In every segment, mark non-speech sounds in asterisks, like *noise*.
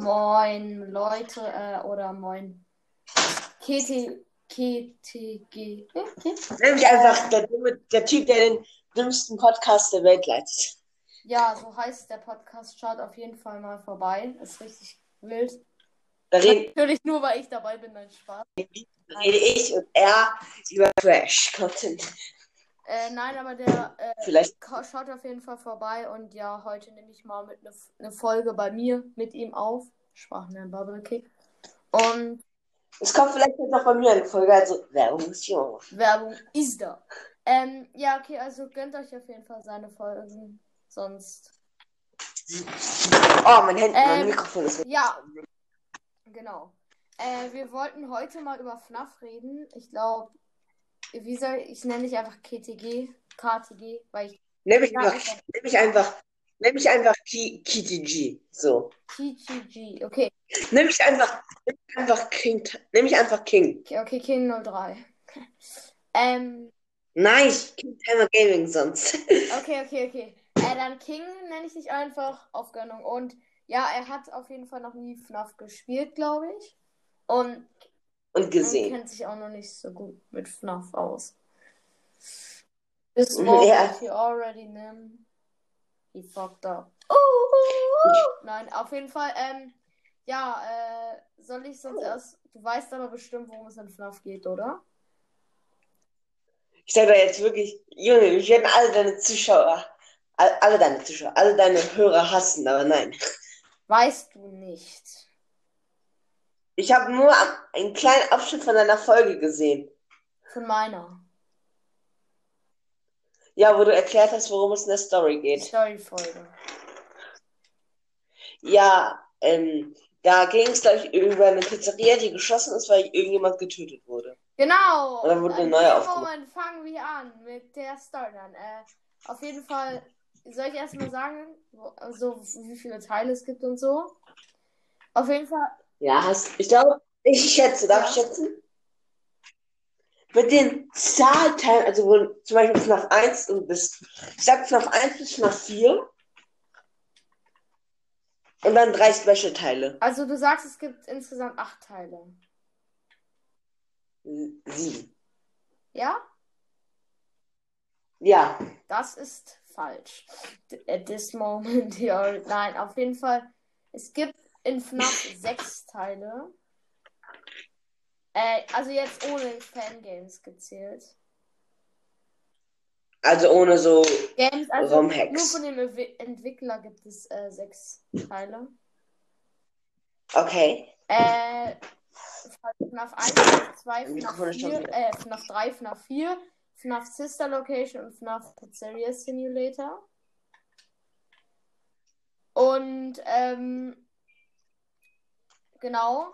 Moin Leute äh, oder Moin KT, KTG. Okay. Nämlich einfach der, der Typ, der den dümmsten Podcast der Welt leitet. Ja, so heißt der Podcast. Schaut auf jeden Fall mal vorbei. Ist richtig wild. Natürlich nur, weil ich dabei bin, ein Spaß. rede ich und er über Trash-Content. Äh, nein, aber der äh, Vielleicht. Schaut auf jeden Fall vorbei und ja, heute nehme ich mal mit eine ne Folge bei mir mit ihm auf. Sprachen in Bubble Kick. Und Es kommt vielleicht jetzt noch bei mir eine Folge, also Werbung ist jung. Werbung ist da. Ähm, ja, okay, also gönnt euch auf jeden Fall seine Folgen. Sonst. Oh, mein Handy, mein Ähm, Mikrofon ist weg. Ja, genau. Äh, wir wollten heute mal über FNAF reden. Ich glaube, wie soll ich, ich nenne dich einfach KTG, KTG, weil ich Nenn mich einfach, ich- nenn mich einfach, nenn mich einfach Ki, KTG. So. TGG, okay, Nenn mich einfach, nenn mich einfach King, nenn mich einfach King. okay, okay, King 03. ähm, Nein, King Timer Gaming sonst. *laughs* okay, okay, okay. Äh, dann King nenne ich dich einfach auf Gönnung. Und ja, er hat auf jeden Fall noch nie FNAF gespielt, glaube ich. Und Und gesehen. kennt sich auch noch nicht so gut mit FNAF aus. This Mhm, moment ja. he already knew. He fucked up. Uh, uh, uh. Nein, auf jeden Fall, ähm, ja, äh, soll ich sonst erst, du weißt aber bestimmt, worum es in FNAF geht, oder? Ich sag da jetzt wirklich, Junge, wir werden alle deine Zuschauer, all- alle deine Zuschauer, alle deine Hörer hassen, aber nein. Weißt du nicht. Ich habe nur einen kleinen Abschnitt von deiner Folge gesehen. Von meiner. Ja, wo du erklärt hast, worum es in der Story geht. Story-Folge. Ja, ähm, da ging es, glaube ich, über eine Pizzeria, die geschossen ist, weil irgendjemand getötet wurde. Genau. Und dann wurde eine neue dem aufgemacht. Moment fangen wir an mit der Story dann. Äh, auf jeden Fall, soll ich erstmal sagen, so, wie viele Teile es gibt und so? Auf jeden Fall, Ja, hast, ich glaube, ich schätze, darf ich schätzen? Mit den Zahlteilen, also wo zum Beispiel FNAF 1 und bis, ich sag FNAF 1 bis FNAF 4 und dann drei Special-Teile. also du sagst, es gibt insgesamt acht Teile. Sieben. Ja? Ja, Das ist falsch. At this moment. Nein, auf jeden Fall. Es gibt in FNAF sechs Teile. Äh, also jetzt ohne Fangames gezählt. also ohne so Games, also nur ROM-Hacks. von dem Entwickler gibt es äh, sechs Teile. Okay. Äh, FNAF 1, FNAF 2, FNAF Mikrofon ist schon 4, wieder. äh, FNAF 3, FNAF 4, FNAF Sister Location und FNAF Pizzeria Simulator. Und, ähm, genau.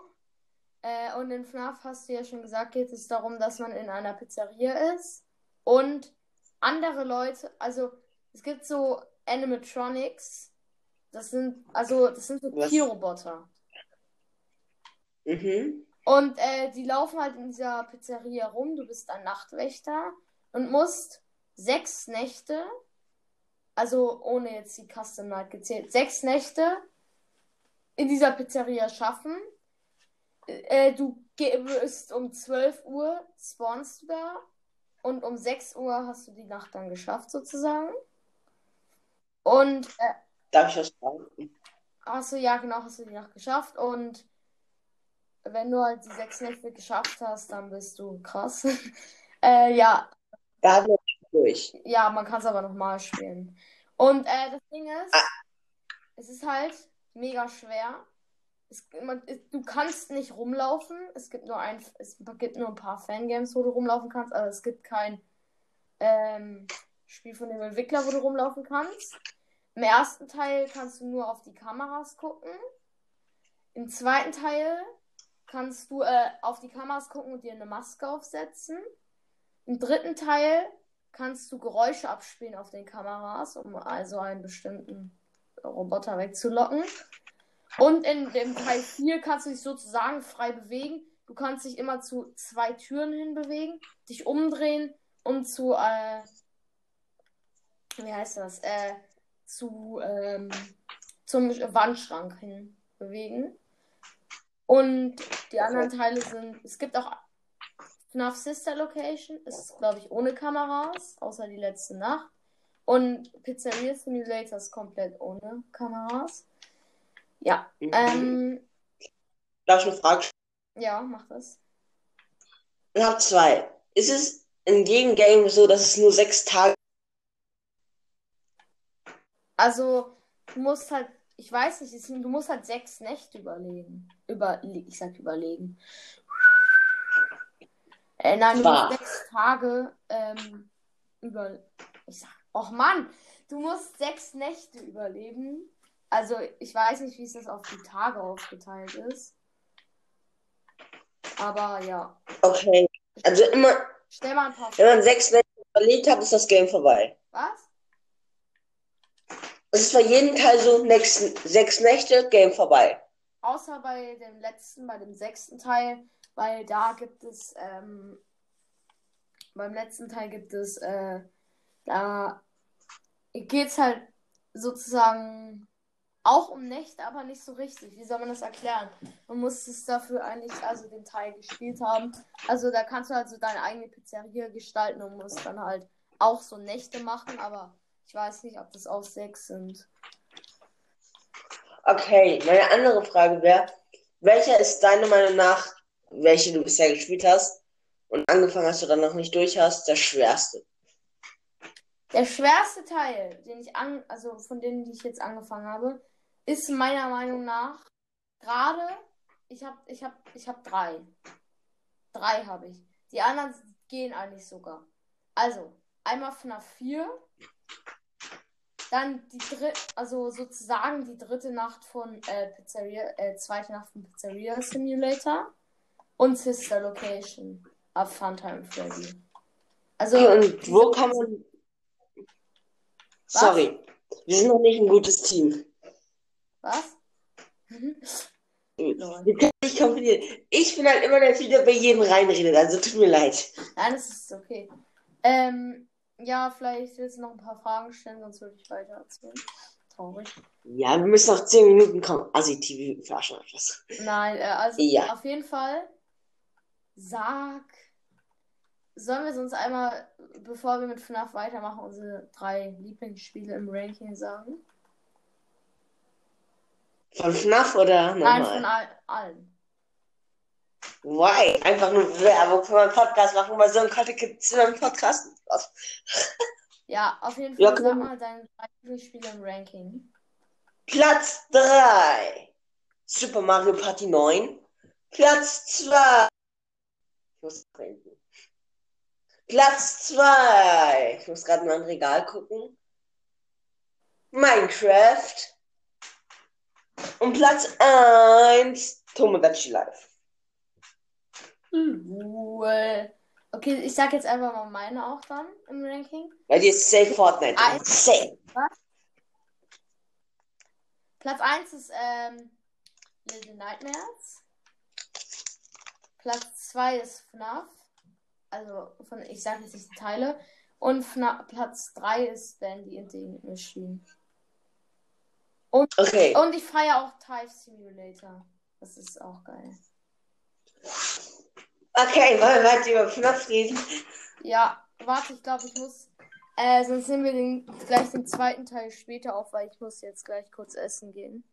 Äh, und in FNAF hast du ja schon gesagt, geht es darum, dass man in einer Pizzeria ist und andere Leute, also es gibt so Animatronics, das sind, also das sind so? Tierroboter. Mhm. Und äh, die laufen halt in dieser Pizzeria rum. Du bist ein Nachtwächter und musst sechs Nächte, also ohne jetzt die Custom Night gezählt, sechs Nächte in dieser Pizzeria schaffen. Äh, du bist um 12 Uhr spawnst du da und um 6 Uhr hast du die Nacht dann geschafft sozusagen. Und äh, Darf ich was fragen? Hast du, ja, genau, hast du die Nacht geschafft. Und wenn du halt die sechs Nächte geschafft hast, dann bist du krass. *laughs* äh, ja, Da haben wir durch. ja, man kann es aber nochmal spielen. Und äh, das Ding ist, Ah. es ist halt mega schwer. Es, man, es, du kannst nicht rumlaufen. Es gibt nur ein, es gibt nur ein paar Fangames, wo du rumlaufen kannst, aber es gibt kein ähm, Spiel von dem Entwickler, wo du rumlaufen kannst. Im ersten Teil kannst du nur auf die Kameras gucken. Im zweiten Teil kannst du äh, auf die Kameras gucken und dir eine Maske aufsetzen. Im dritten Teil kannst du Geräusche abspielen auf den Kameras, um also einen bestimmten Roboter wegzulocken. Und in dem Teil 4 kannst du dich sozusagen frei bewegen. Du kannst dich immer zu zwei Türen hinbewegen, dich umdrehen und zu, äh, wie heißt das, äh, zu, ähm, zum Wandschrank hin. bewegen. Und die anderen Teile sind. Es gibt auch FNAF Sister Location. Ist, glaube ich, ohne Kameras, außer die letzte Nacht. Und Pizzeria Simulator ist komplett ohne Kameras. Ja. Mhm. Ähm, Darf ich eine Frage stellen? ja, mach das. Ich habe zwei. Ist es in jedem Game so, dass es nur sechs Tage Also, du musst halt, ich weiß nicht, du musst halt sechs Nächte überlegen. Über, ich sag überlegen. Äh, nein, du musst sechs Tage ähm, über. Ich sag, och Mann, du musst sechs Nächte überleben. Also, ich weiß nicht, wie es das auf die Tage aufgeteilt ist. Aber ja. Okay. Also immer, Stell mal ein paar wenn man sechs Nächte überlebt hat, ist das Game vorbei. Was? Es ist bei jedem Teil so, nächsten, sechs Nächte, Game vorbei. Außer bei dem letzten, bei dem sechsten Teil, weil da gibt es, ähm, beim letzten Teil gibt es, äh, da geht's halt sozusagen auch um Nächte, aber nicht so richtig. Wie soll man das erklären? Man muss es dafür eigentlich, also den Teil gespielt haben. Also da kannst du halt so deine eigene Pizzeria gestalten und musst dann halt auch so Nächte machen, aber ich weiß nicht, ob das auch sechs sind. Okay, meine andere Frage wäre, welcher ist deiner Meinung nach, welche du bisher gespielt hast und angefangen hast oder noch nicht durch hast, der schwerste? Der schwerste Teil, den ich an, also von denen, die ich jetzt angefangen habe, ist meiner Meinung nach gerade, ich habe ich hab, ich hab drei. Drei habe ich. Die anderen gehen eigentlich sogar. Also, einmal FNAF 4, dann die dritte, also sozusagen die dritte Nacht von äh, Pizzeria, äh, zweite Nacht von Pizzeria Simulator und Sister Location ab Funtime Freddy. Also, Und wo kann man. Sorry, wir sind noch nicht ein gutes Team. was? Wir können nicht kombinieren. Ich bin halt immer der Typ, der bei jedem reinredet, also tut mir leid. Nein, das ist okay. Ähm, ja, vielleicht willst du noch ein paar Fragen stellen, sonst würde ich weiter erzählen. Traurig. Ja, wir müssen noch 10 Minuten kommen. Assi TV Flaschen etwas. Nein, äh, also Ja. auf jeden Fall sag. Sollen wir uns einmal, bevor wir mit FNAF weitermachen, unsere drei Lieblingsspiele im Ranking sagen? Von FNAF oder Nein, nochmal? von all, allen. Why? Einfach nur Werbung für meinen Podcast machen, weil so ein Content gibt's in meinem Podcast. *laughs* Ja, auf jeden Fall Ja, sag mal deine drei Lieblingsspiele im Ranking. Platz 3. Super Mario Party 9. Platz 2. Ich muss trinken. Platz 2. Ich muss gerade mal im Regal gucken. Minecraft. Und Platz 1. Tomodachi Life. Cool. Okay, ich sag jetzt einfach mal meine auch dann im Ranking. Weil die ist safe Fortnite. Ah, Safe. Platz 1 ist ähm, Little Nightmares. Platz 2 ist FNAF. Also, von, ich sage jetzt nicht die Teile. Und Platz 3 ist Bandy and the Machine. Okay. Und ich feiere auch Type Simulator. Das ist auch geil. Okay, wollen wir weiter über FNAF reden? Ja, warte, ich glaube, ich muss. Äh, sonst nehmen wir den, gleich den zweiten Teil später auf, weil ich muss jetzt gleich kurz essen gehen.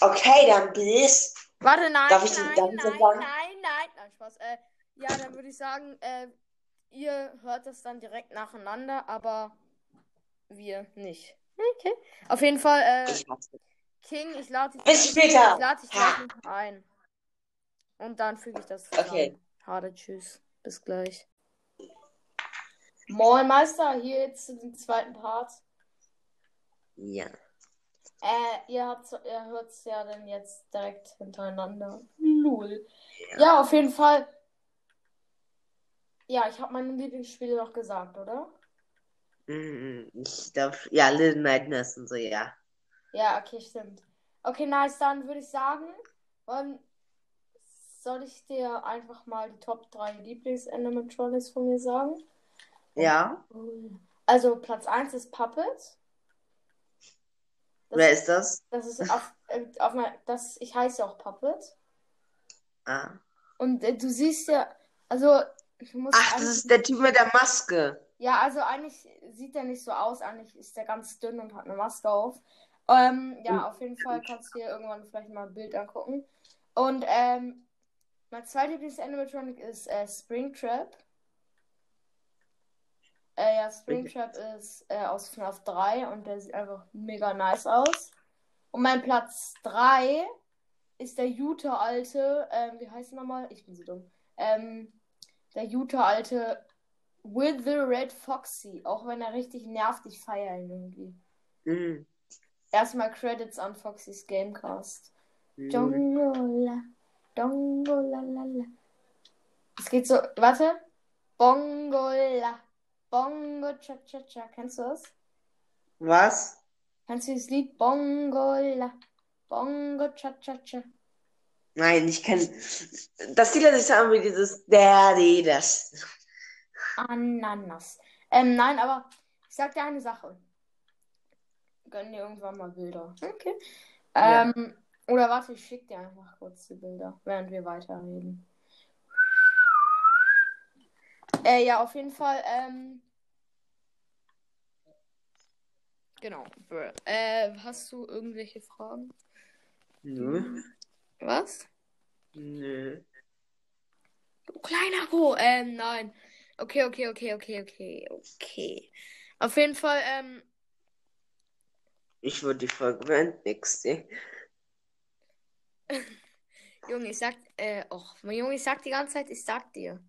Okay, dann bis. Warte, nein, Darf ich- nein, darf ich nein, sagen? nein, nein, nein, Spaß. Äh, ja, dann würde ich sagen, äh, ihr hört das dann direkt nacheinander, aber wir nicht. Okay. Auf jeden Fall, äh. King, ich lade dich, Bis später. ich lade dich noch ein. Und dann füge ich das Okay. zusammen. Hade, tschüss. Bis gleich. Moin Meister, hier jetzt zu dem zweiten Part. Ja. Äh, ihr, habt, ihr hört es ja dann jetzt direkt hintereinander. Lul. Ja. auf jeden Fall. Ja, ich habe meine Lieblingsspiele noch gesagt, oder? Mm, Ich darf. Ja, Little Nightmares und so, ja. Ja, okay, stimmt. Okay, nice, dann würde ich sagen, ähm, soll ich dir einfach mal die Top 3 Lieblings-Animatronics von mir sagen? Ja. Also Platz 1 ist Puppet. Das, Wer ist das? das ist auf, äh, auf mein, das, ich heiße ja auch Puppet. Ah. Und äh, du siehst ja, also Ach, das ist der Typ mit der Maske. Ja, also eigentlich sieht er nicht so aus. Eigentlich ist er ganz dünn und hat eine Maske auf. Ähm, ja, auf jeden Fall kannst du dir irgendwann vielleicht mal ein Bild angucken. Und ähm, mein zweiter Lieblings-Animatronic ist äh, Springtrap. Äh, ja, Springtrap ist äh, aus FNAF 3 und der sieht einfach mega nice aus. Und mein Platz 3 ist der Jute-alte, ähm, wie heißt er nochmal? Ich bin so dumm. Ähm, der Jute-alte With the Red Foxy. Auch wenn er richtig nervt, ich feiere ihn irgendwie. Mhm. Erstmal Credits an Foxys Gamecast. Mhm. Dongola, dongolalala. Es geht so, warte. Bongola, bongo cha cha cha. Kennst du das? Was? Kennst du das Lied? Bongola, bongo cha cha cha. Nein, ich kenne. Das Lied, das ich sagen will, dieses Daddy, das. Ananas. Ähm, nein, aber ich sag dir eine Sache. Gönn dir irgendwann mal Bilder. Okay. Ja. Ähm, oder warte, ich schick dir einfach kurz die Bilder, während wir weiterreden. Äh, ja, auf jeden Fall, ähm. Genau. Äh, hast du irgendwelche Fragen? Nö. Was? Nö. Du kleiner Go. Ähm, nein. Okay, okay, okay, okay, okay, okay. Auf jeden Fall, ähm, Ich würde die Folge beenden, nix. ey. *laughs* Junge, ich sag, äh, och, mein Junge, ich sag die ganze Zeit, ich sag dir.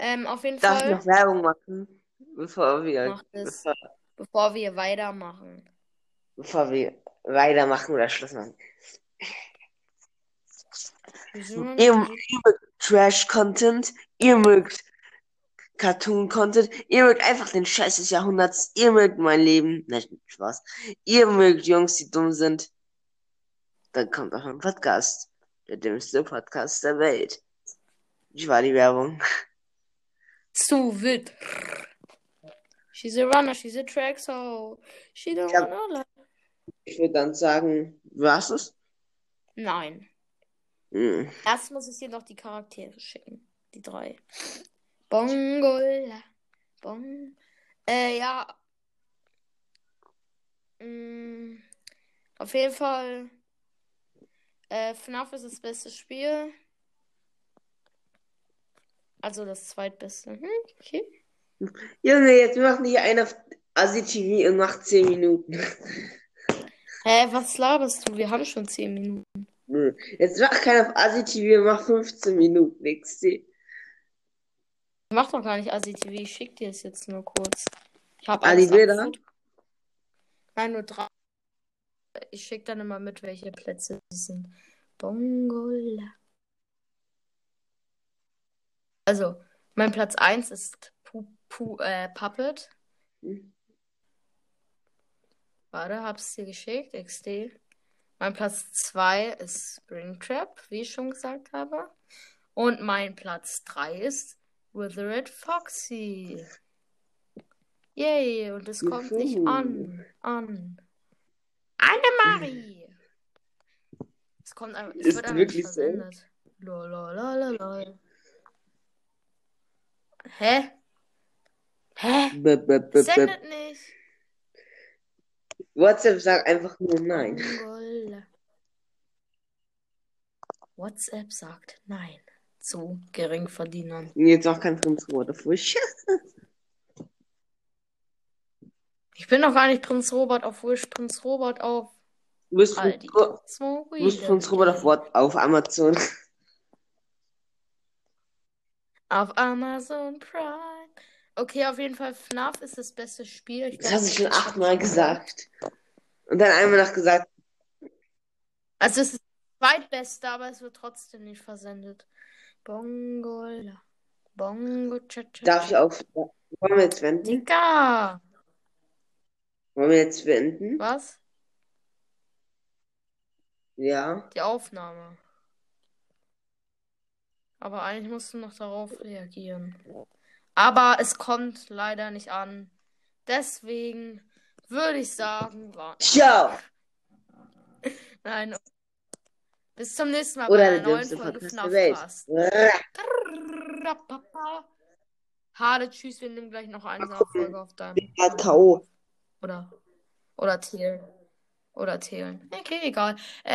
Ähm, auf jeden Darf ich Fall, noch Werbung machen? Bevor wir, Mach das. bevor, bevor wir weitermachen. bevor wir weitermachen oder Schluss machen. Ihr, ihr mögt Trash-Content, ihr mögt Cartoon-Content, ihr mögt einfach den Scheiß des Jahrhunderts, ihr mögt mein Leben. Nein, Spaß. Ihr mögt Jungs, die dumm sind. Dann kommt auch ein Podcast. Der dümmste Podcast der Welt. Ich war die Werbung. Zu wild. She's a runner, she's a track, so she don't wanna. Ich würde dann sagen, was ist? Nein. Hm. Erst muss ich dir noch die Charaktere schicken. Die drei. Bongola. Bong. Äh, ja. Mm, auf jeden Fall. Äh, FNAF ist das beste Spiel. Also das zweitbeste. Hm, okay. Junge, jetzt macht nicht einer auf Asi TV und macht 10 Minuten. Hä, was laberst du? Wir haben schon 10 Minuten. Nö. Jetzt macht keiner auf Asi TV und macht 15 Minuten. Ich mach doch gar nicht ASI-TV. Ich schick dir es jetzt nur kurz. Ich hab alles Bilder? Nein, nur drei. Ich schick dann immer mit, welche Plätze es sind. Bongola. Also, mein Platz 1 ist Pu Pu äh, Puppet. Hm. Warte, hab's dir geschickt. XD. Mein Platz 2 ist Springtrap, wie ich schon gesagt habe. Und mein Platz 3 ist Withered Foxy. Yay, und es kommt nicht an. An. Annemarie! Es kommt einfach. Es Ist wird einfach nicht wirklich so? versendet. Lololololol. Hä? Hä? B -b -b -b Sendet nicht. WhatsApp sagt einfach nur nein. Mongola. WhatsApp sagt nein zu Geringverdienern. Jetzt auch kein Prinz Robert auf Wish. Ich bin noch gar nicht Prinz Robert auf Wish, Prinz Robert auf Du bist Aldi. Prinz, Ro- Smoke du bist Prinz Robert auf. What- auf Amazon. Auf Amazon Prime. Okay, auf jeden Fall FNAF ist das beste Spiel. Ich Das hast du schon achtmal gesagt. Und dann einmal noch gesagt, Also es ist das zweitbeste, aber es wird trotzdem nicht versendet. Bongola. Bongo cha cha darf ich auf. Wollen wir jetzt wenden? Digga! Wollen wir jetzt wenden? Was? Ja. Die Aufnahme. Aber eigentlich musst du noch darauf reagieren. Aber es kommt leider nicht an. Deswegen würde ich sagen, war. Ciao. *laughs* Nein. Bis zum nächsten Mal Oder bei einer neuen Folge. FNAF-Cast. Hade, tschüss, wir nehmen gleich noch eine Nachfolge auf deinem. K.O. Oder. Oder Thelen. Oder Thelen. Okay, egal. Äh,